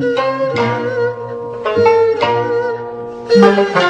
吓得我浑身瑟瑟，三魂飞，身无主，口讲胡话呀！脾气大发，身带病怎成亲？婚事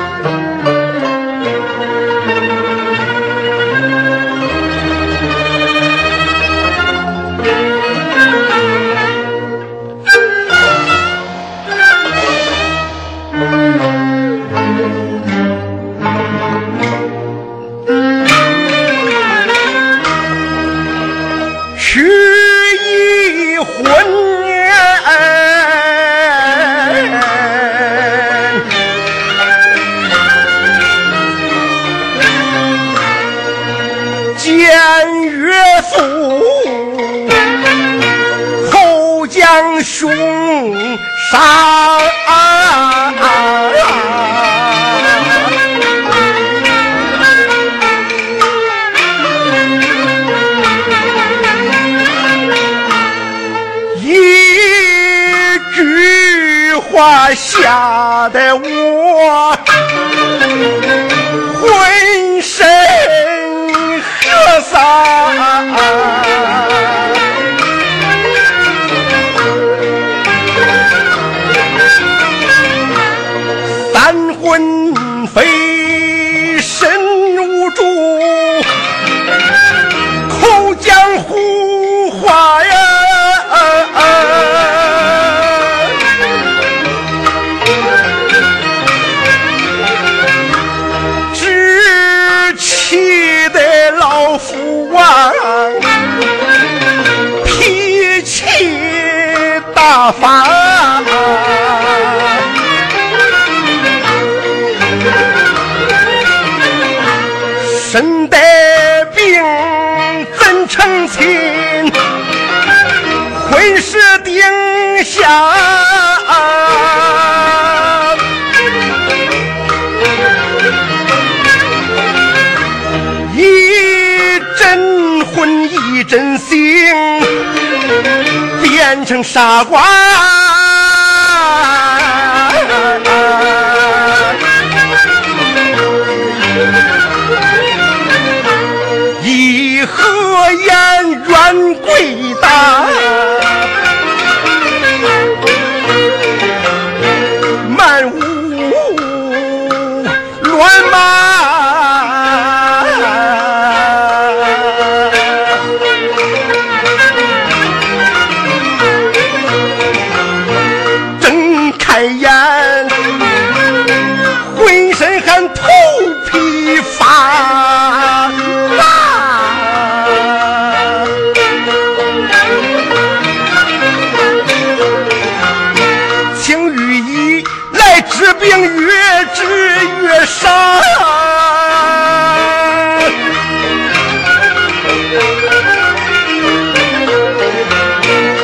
定下。真心变成傻瓜，一合眼冤鬼大，病越治越伤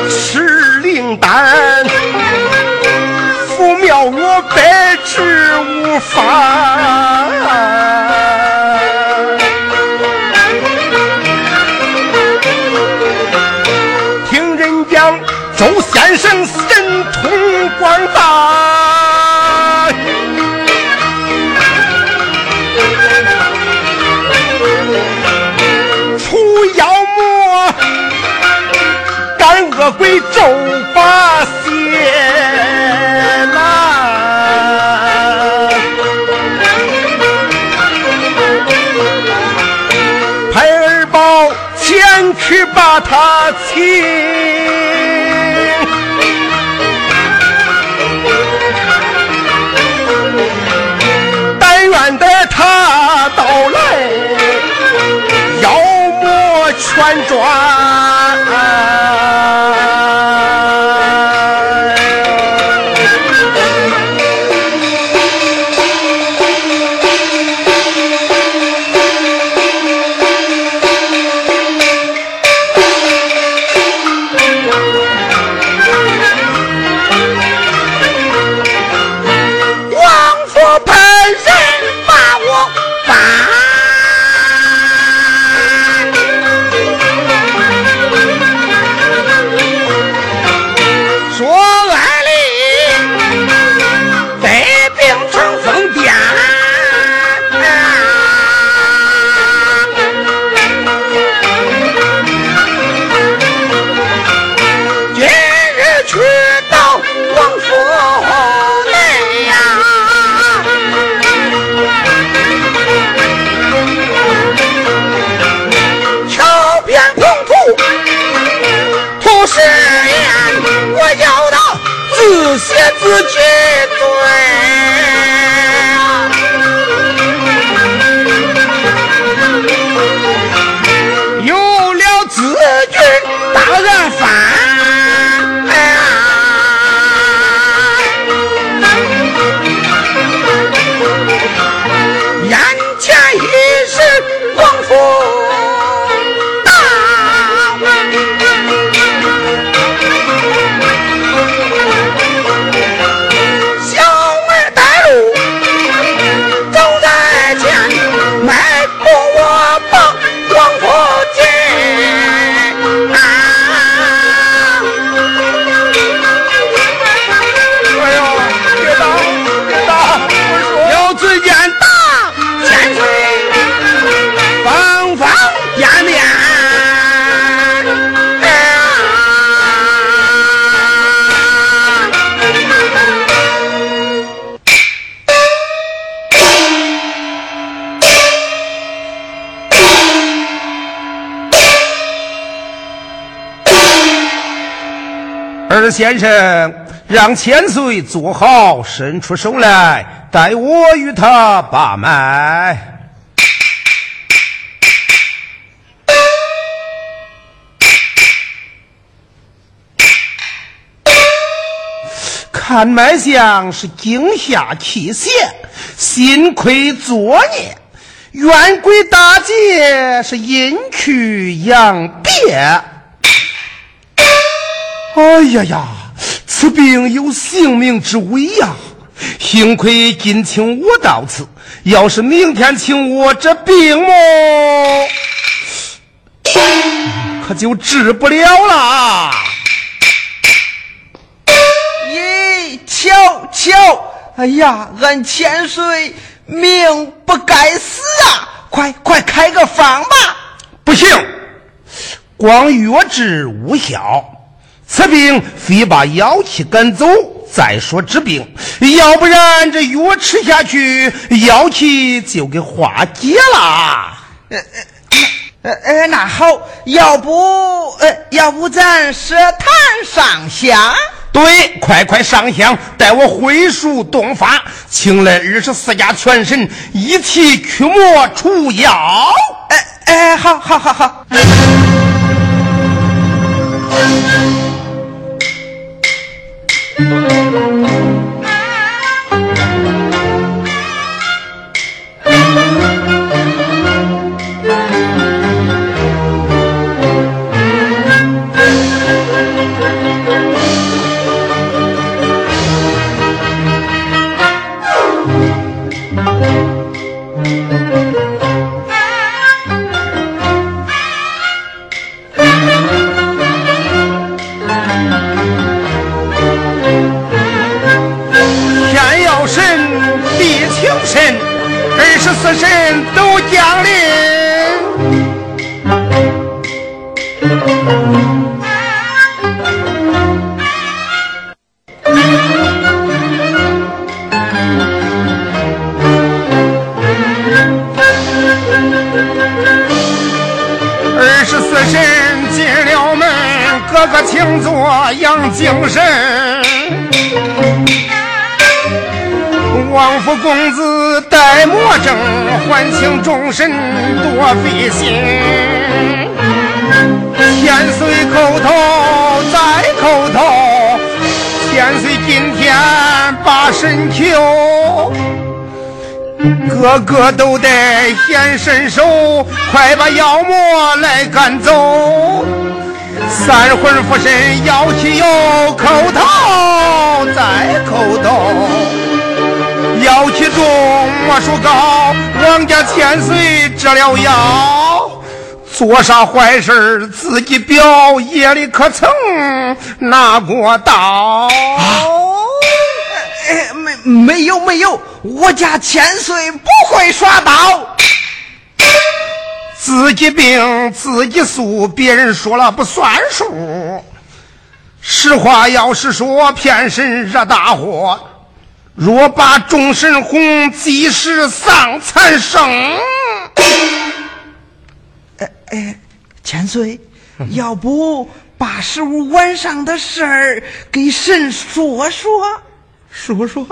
吃灵丹服妙我百吃无妨魔全先生，让千岁坐好，伸出手来，待我与他把脉。看脉象是惊吓气血，心亏作孽，冤鬼大劫是阴去阳别。哎呀呀，此病有性命之危呀！幸亏今请我到此，要是明天请我，这病么，可就治不了了。咦，瞧瞧，哎呀，俺千岁命不该死啊！快快开个方吧！不行，光药治无效。此病非把妖气赶走，再说治病，要不然这药吃下去，妖气就给化解了。呃呃呃，那好，要不呃，要不咱设坛上香？对，快快上香，待我会术洞法，请来二十四家全神一起驱魔除妖。哎哎，好好好好。四神都降临，二十四神进了门，哥哥请坐养精神。王府公子戴墨镜，还请众神多费心。千岁叩头再叩头，千岁今天把身求，个个都得显身手，快把妖魔来赶走。三魂附身，妖气又，叩头再叩头。妖气重魔术高，王家千岁治了妖，做啥坏事自己表，夜里可曾拿过刀？没有没有，我家千岁不会耍刀，自己病自己诉，别人说了不算数。实话要是说，骗神惹大祸，若把众神哄，即使丧残生。哎哎，千岁，要不把十五晚上的事儿给神说说。说说，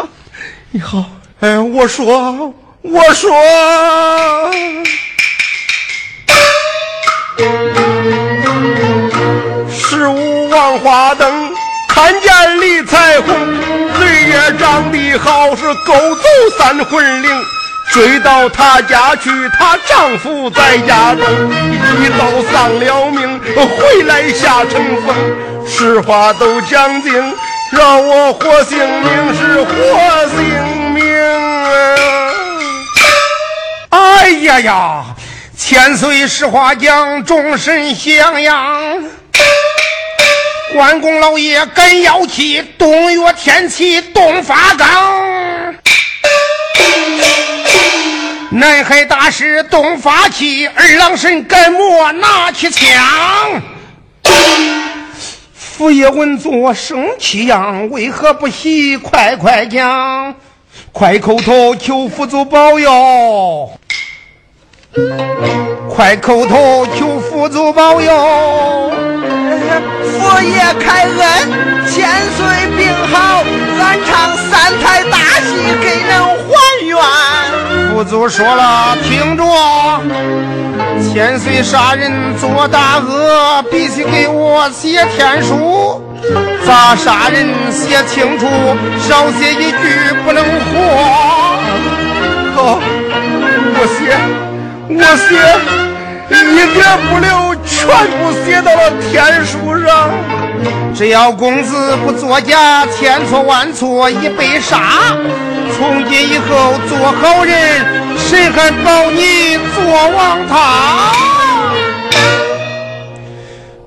你好，哎，我说，我说，十五万花灯，看见李彩虹，嘴也长得好，是勾走三魂灵。追到她家去，她丈夫在家中，一刀丧了命，回来下成风。实话都讲尽，让我活性命是活性命啊！哎呀呀，千岁实话讲，众神降阳。关公老爷赶妖气，东岳天齐东发岗。南海大师东发气，二郎神赶魔拿起枪。佛爷闻作生气样，为何不喜？快快讲，快口头求佛祖保佑，快叩头求佛祖保佑。佛爷开恩，千岁病好，俺唱三台大戏给人还愿。佛祖说了，听着，千岁杀人做大恶，必须给我写天书。咋杀人写清楚，少写一句不能活。好，我写，我写。一点不留，全部写到了天书上。只要公子不作假，千错万错已被杀。从今以后做好人，谁还保你做王他？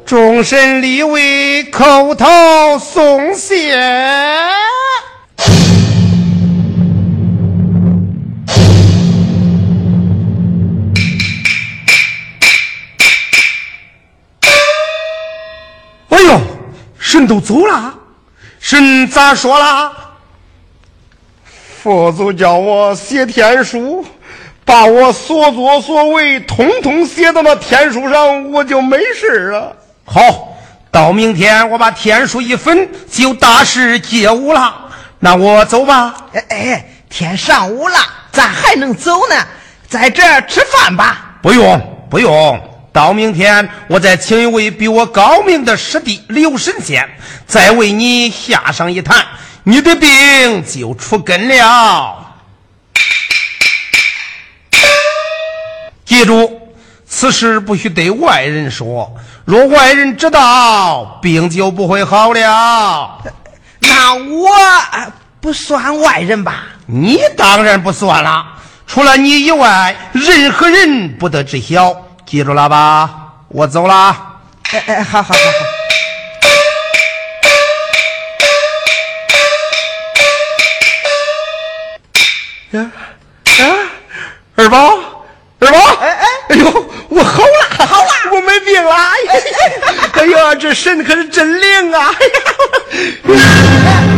众神立位，叩头送谢。神都走了，神咋说了？佛祖叫我写天书，把我所作所为通通写到那天书上，我就没事了。好，到明天我把天书一焚，就大事皆无了。那我走吧。哎哎，天上午了，咋还能走呢？在这儿吃饭吧。不用，不用。到明天，我再请一位比我高明的师弟刘神仙，再为你下上一坛，你的病就出根了。记住，此事不许对外人说，若外人知道，病就不会好了。那我不算外人吧？你当然不算了，除了你以外，任何人不得知晓。记住了吧，我走了。哎哎，好好好好。呀啊，二宝，二宝，哎哎，哎呦，我好了，好了，我没病了。哎呀，哎呀，这神可是真灵啊！哎呀，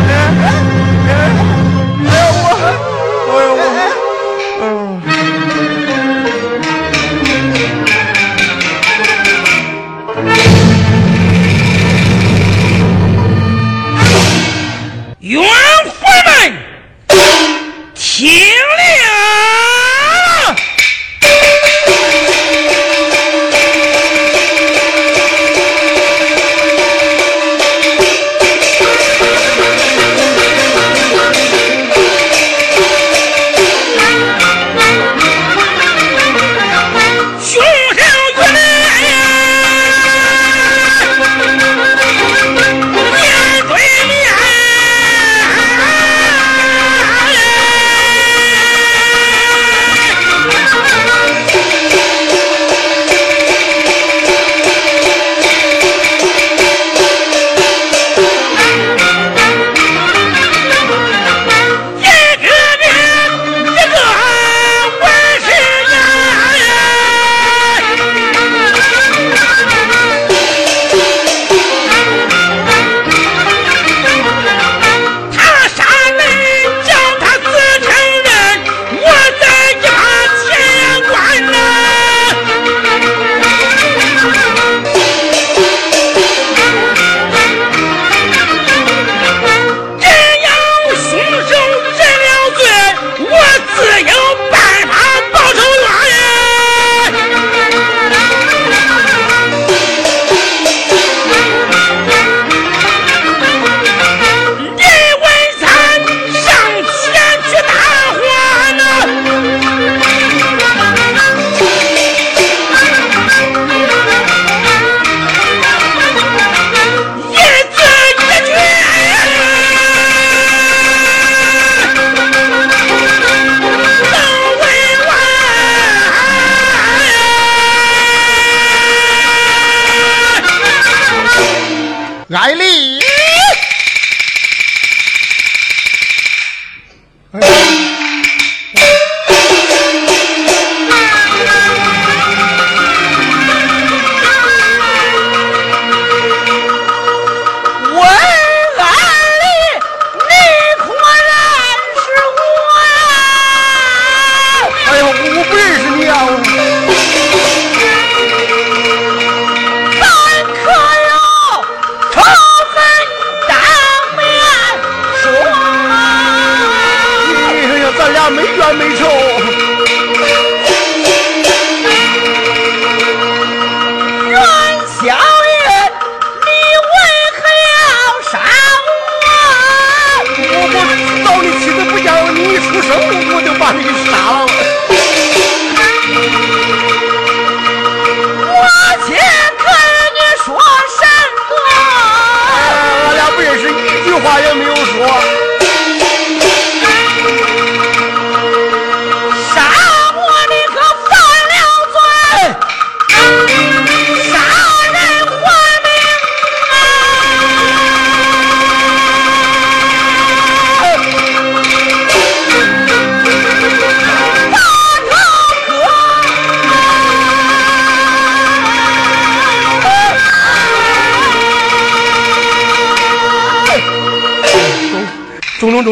话也没有说。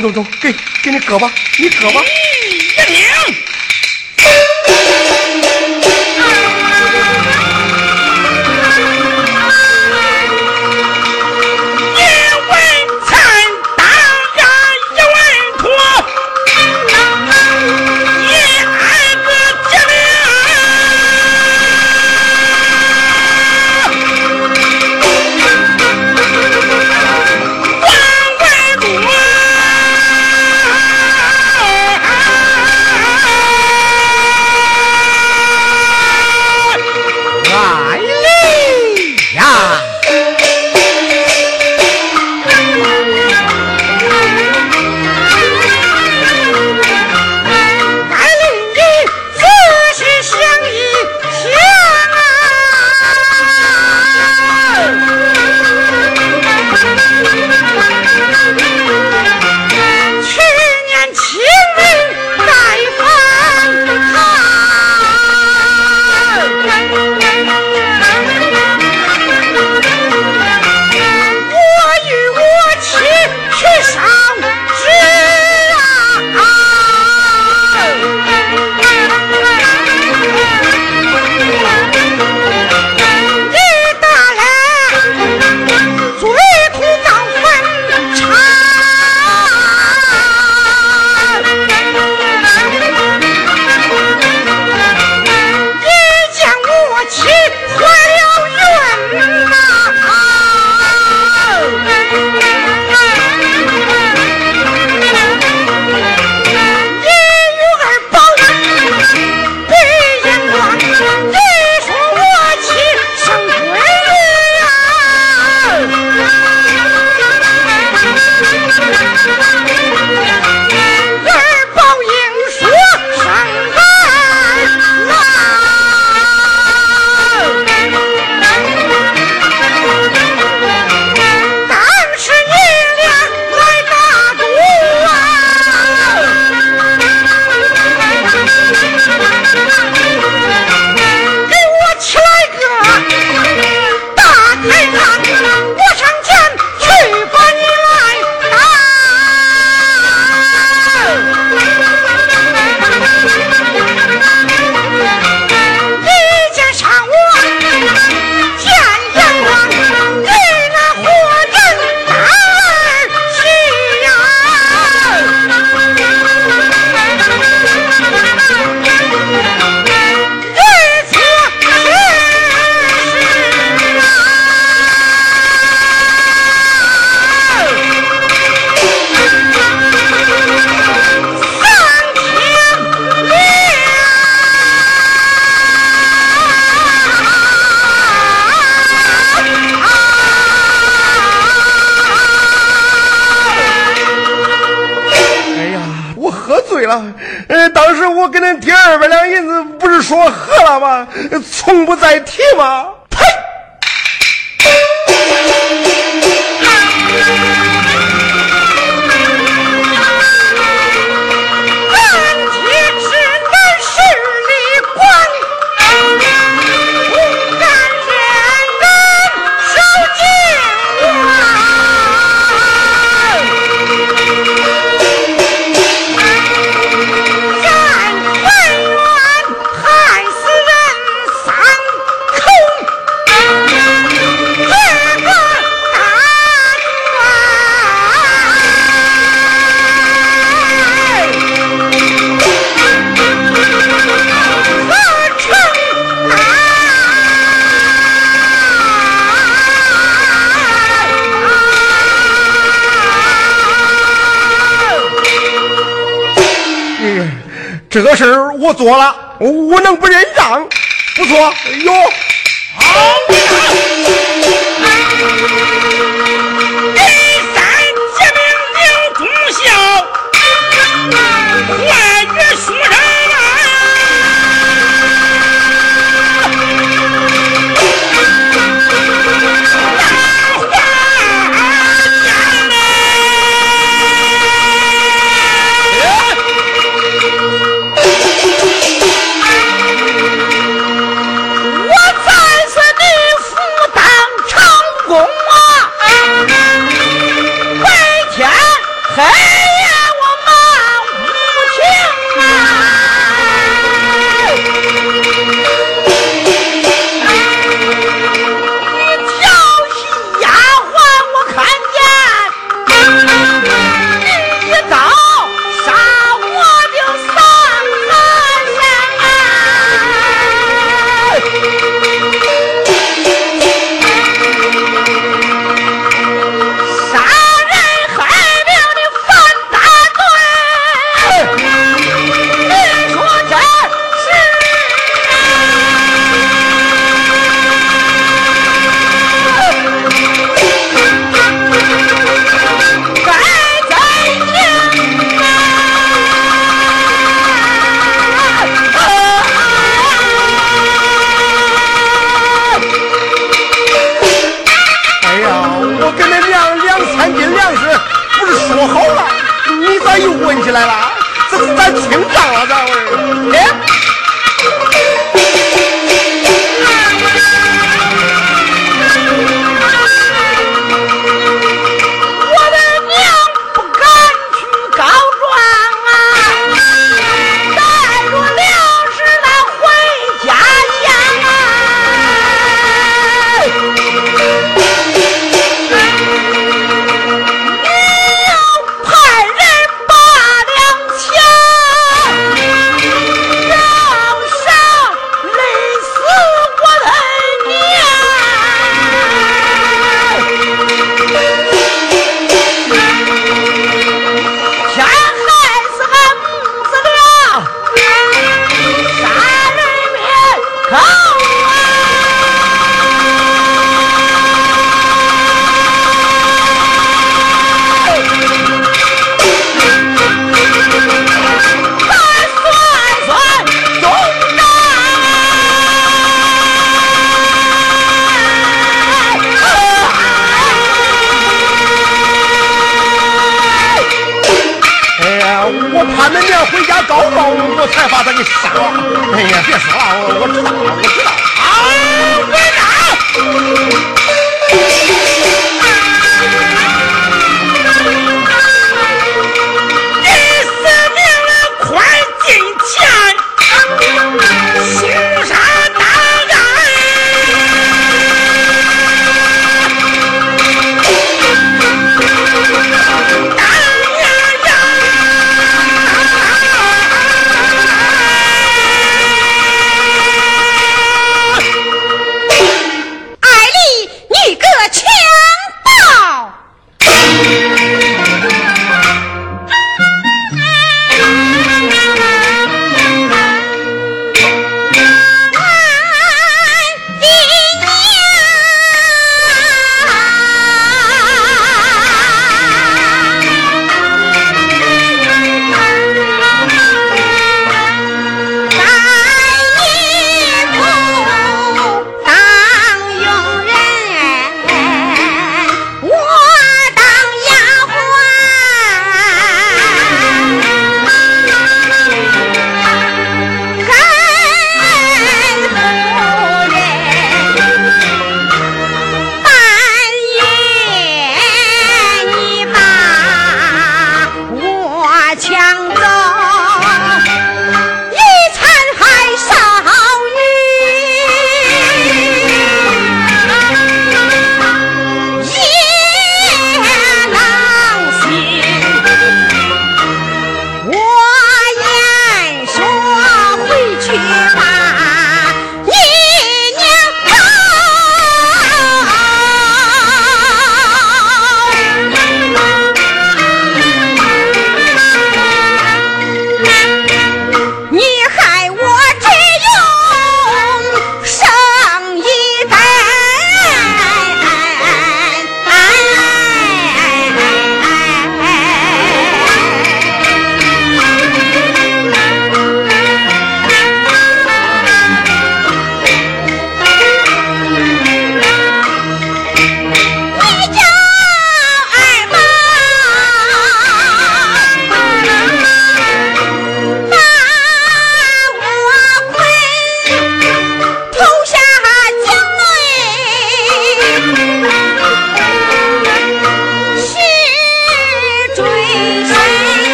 中中中给给你割吧你割吧。吗？说了，我能不认账？不错，哟，你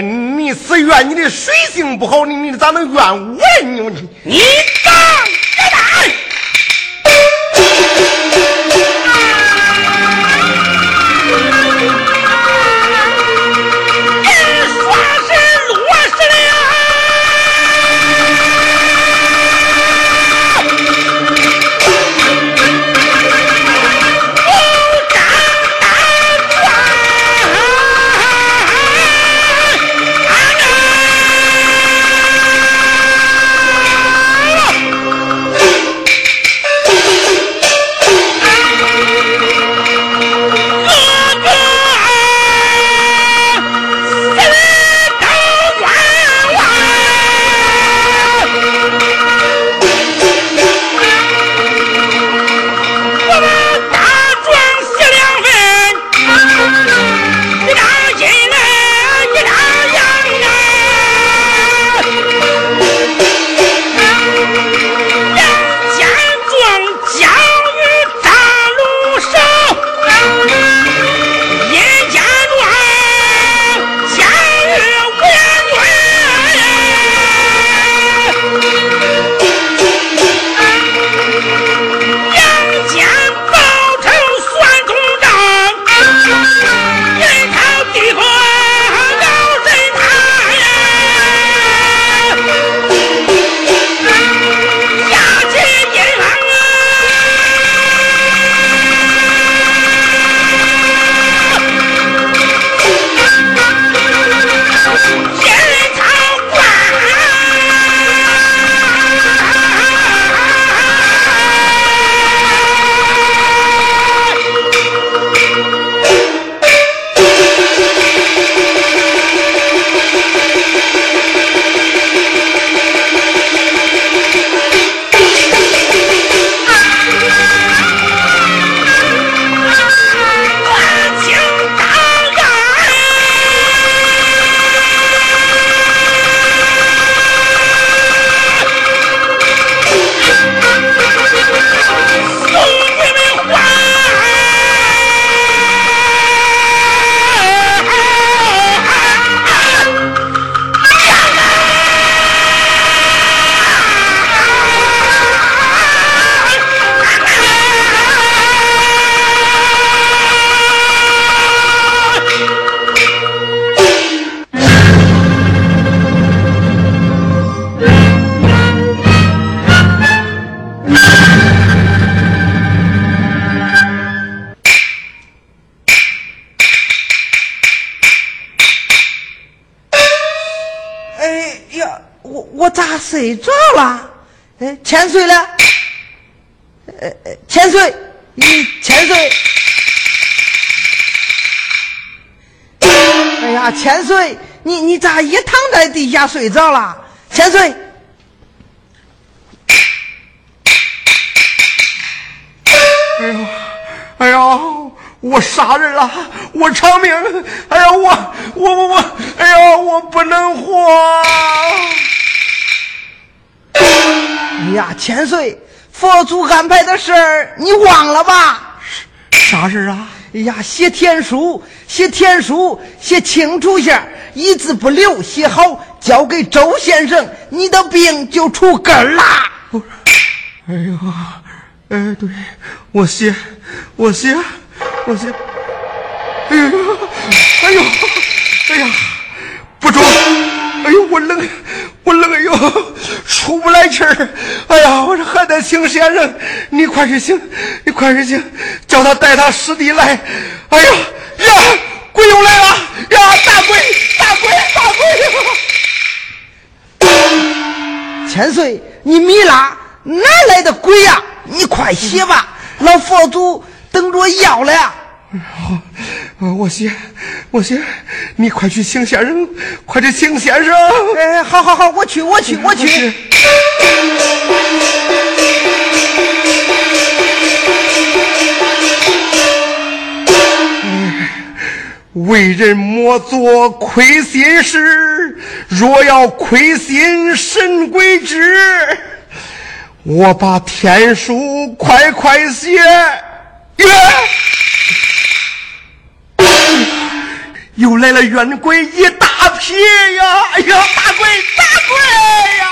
你只怨你的水性不好，你你咋能怨我呀？你你。睡着了？哎，千岁了？呃呃，千岁，你千岁。哎呀，千岁，你你咋也躺在地下睡着了？千岁。哎呦，哎呦，我杀人了，我偿命！哎呀，我我我我，哎呀，我不能活！哎呀，千岁，佛祖安排的事儿你忘了吧？啥事儿啊？哎呀，写天书，写天书，写清楚些，一字不留，写好交给周先生，你的病就除根儿啦。哎呦，哎，对，我写，我写，我写。哎呦，哎呦，哎呀，不中！哎呦，我冷，我冷，哎呦，出不来气儿。哎呀，我说还得请先生，你快去请，你快去请，叫他带他师弟来。哎呀呀，鬼又来了！呀，大鬼，大鬼，大鬼！千岁，你米拉哪来的鬼呀？你快写吧，老佛祖等着要了。好，我写，我先，你快去请先生，快去请先生。哎，好好好，我去，我去，我去。为人莫做亏心事，若要亏心神鬼知。我把天书快快写。又来了冤鬼一大批呀！哎呀，大鬼，大鬼呀！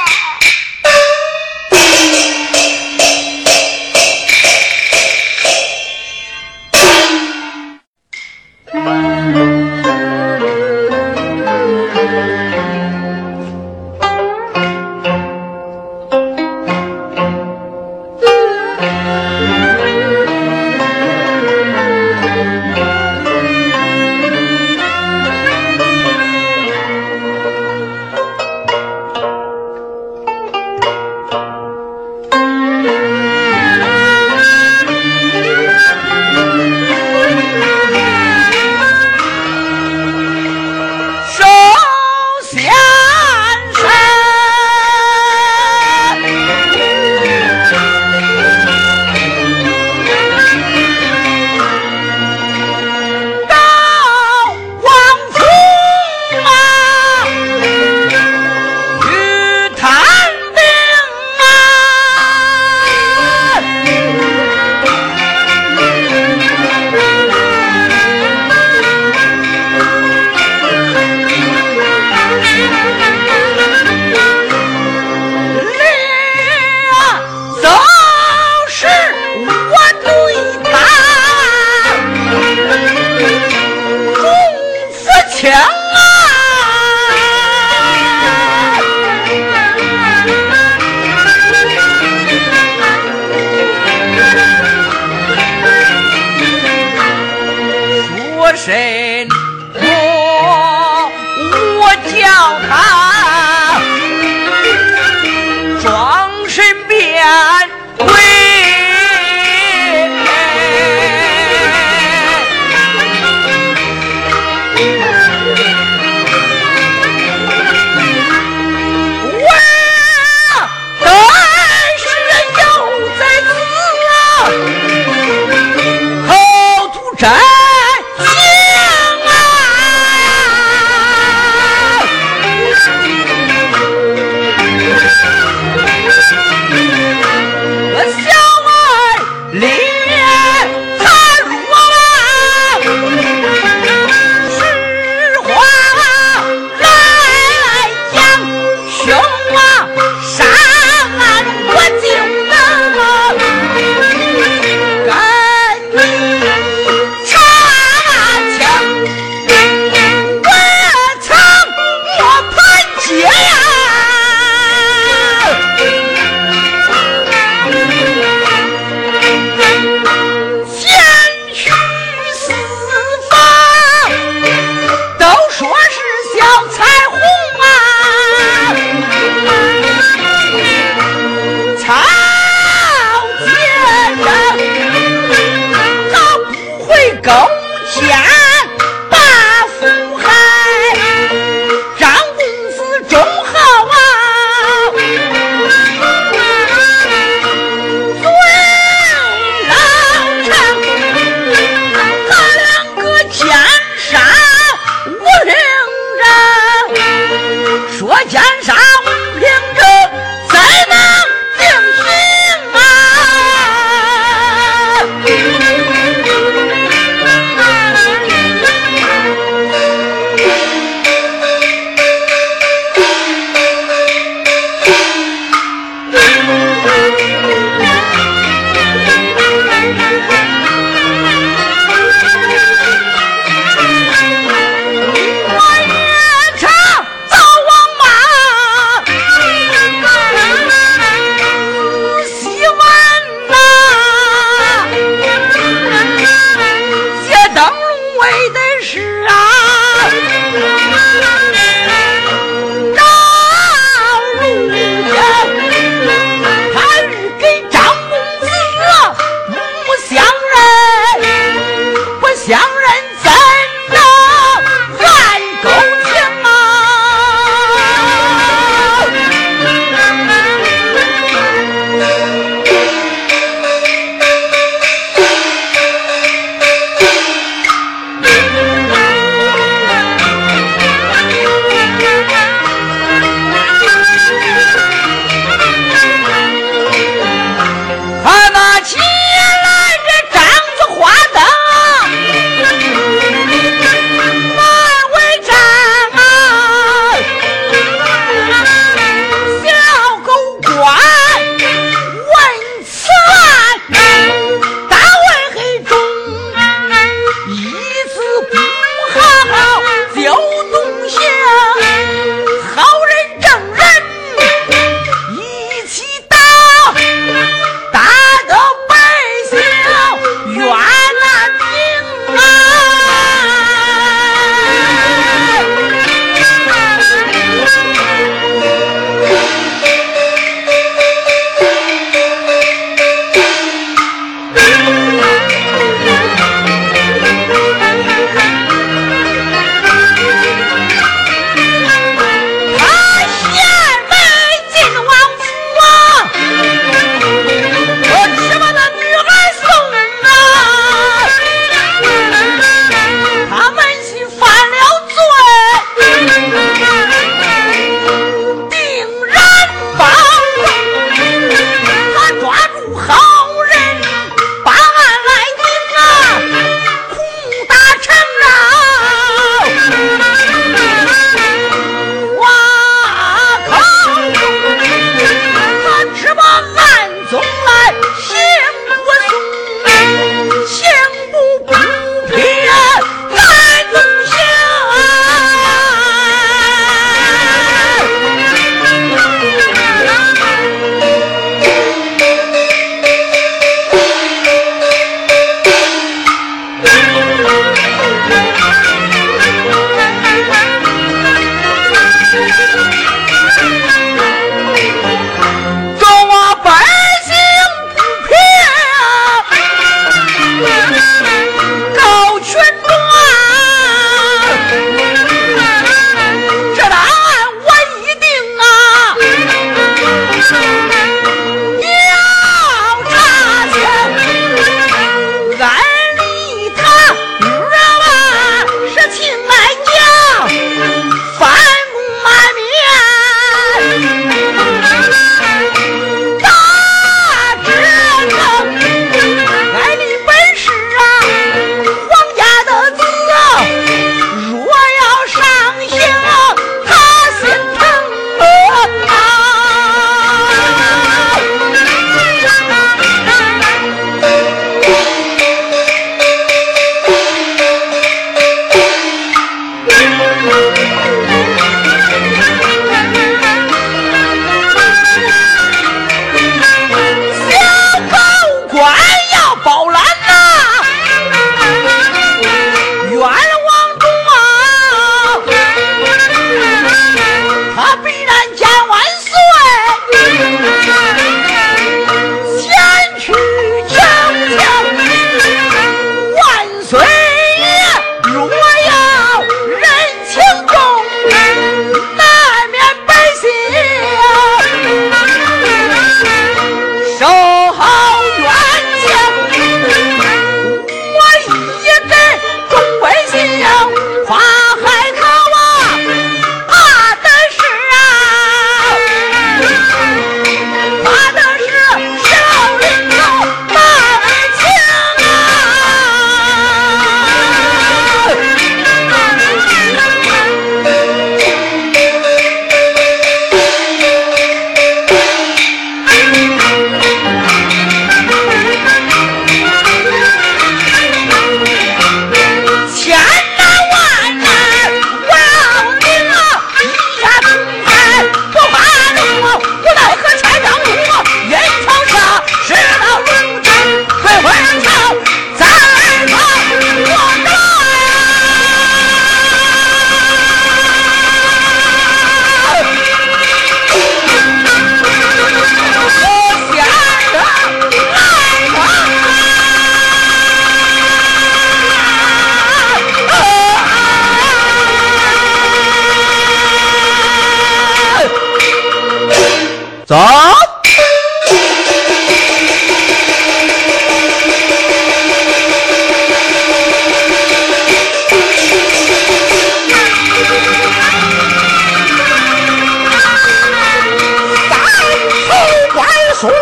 宋大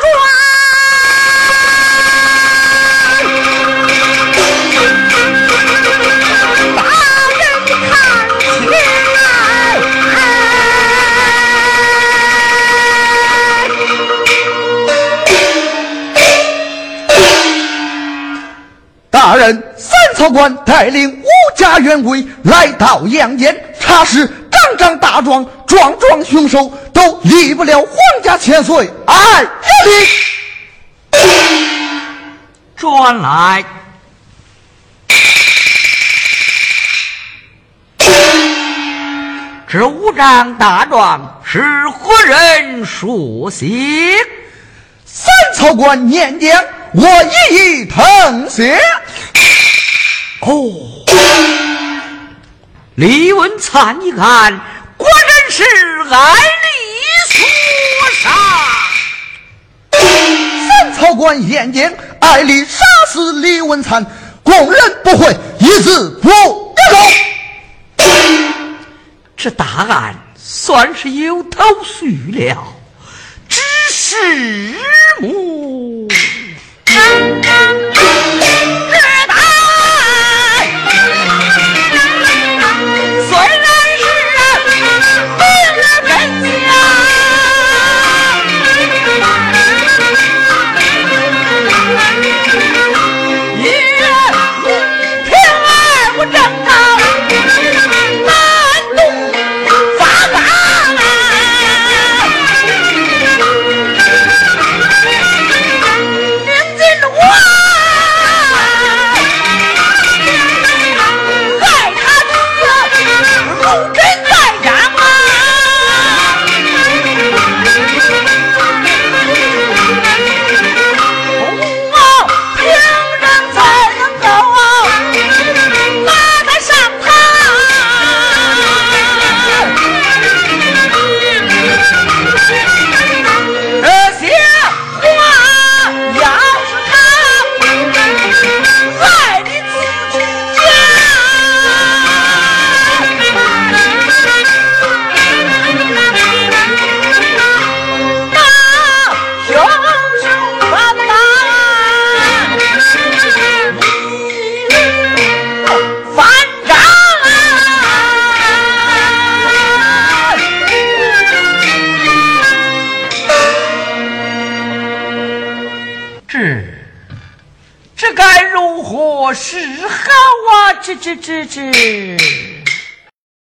壮，大人看来。大人，三朝官带领五家元外来到阳间，查实。仗仗大壮，壮壮凶手都离不了皇家千岁。哎，转来，这五丈大壮是何人书写？三曹官念将，我一一誊写。哦，李文灿一看，果然是艾丽所杀。三曹官眼见艾丽杀死李文灿，供认不讳，一字不漏。这大案算是有头绪了，只是母。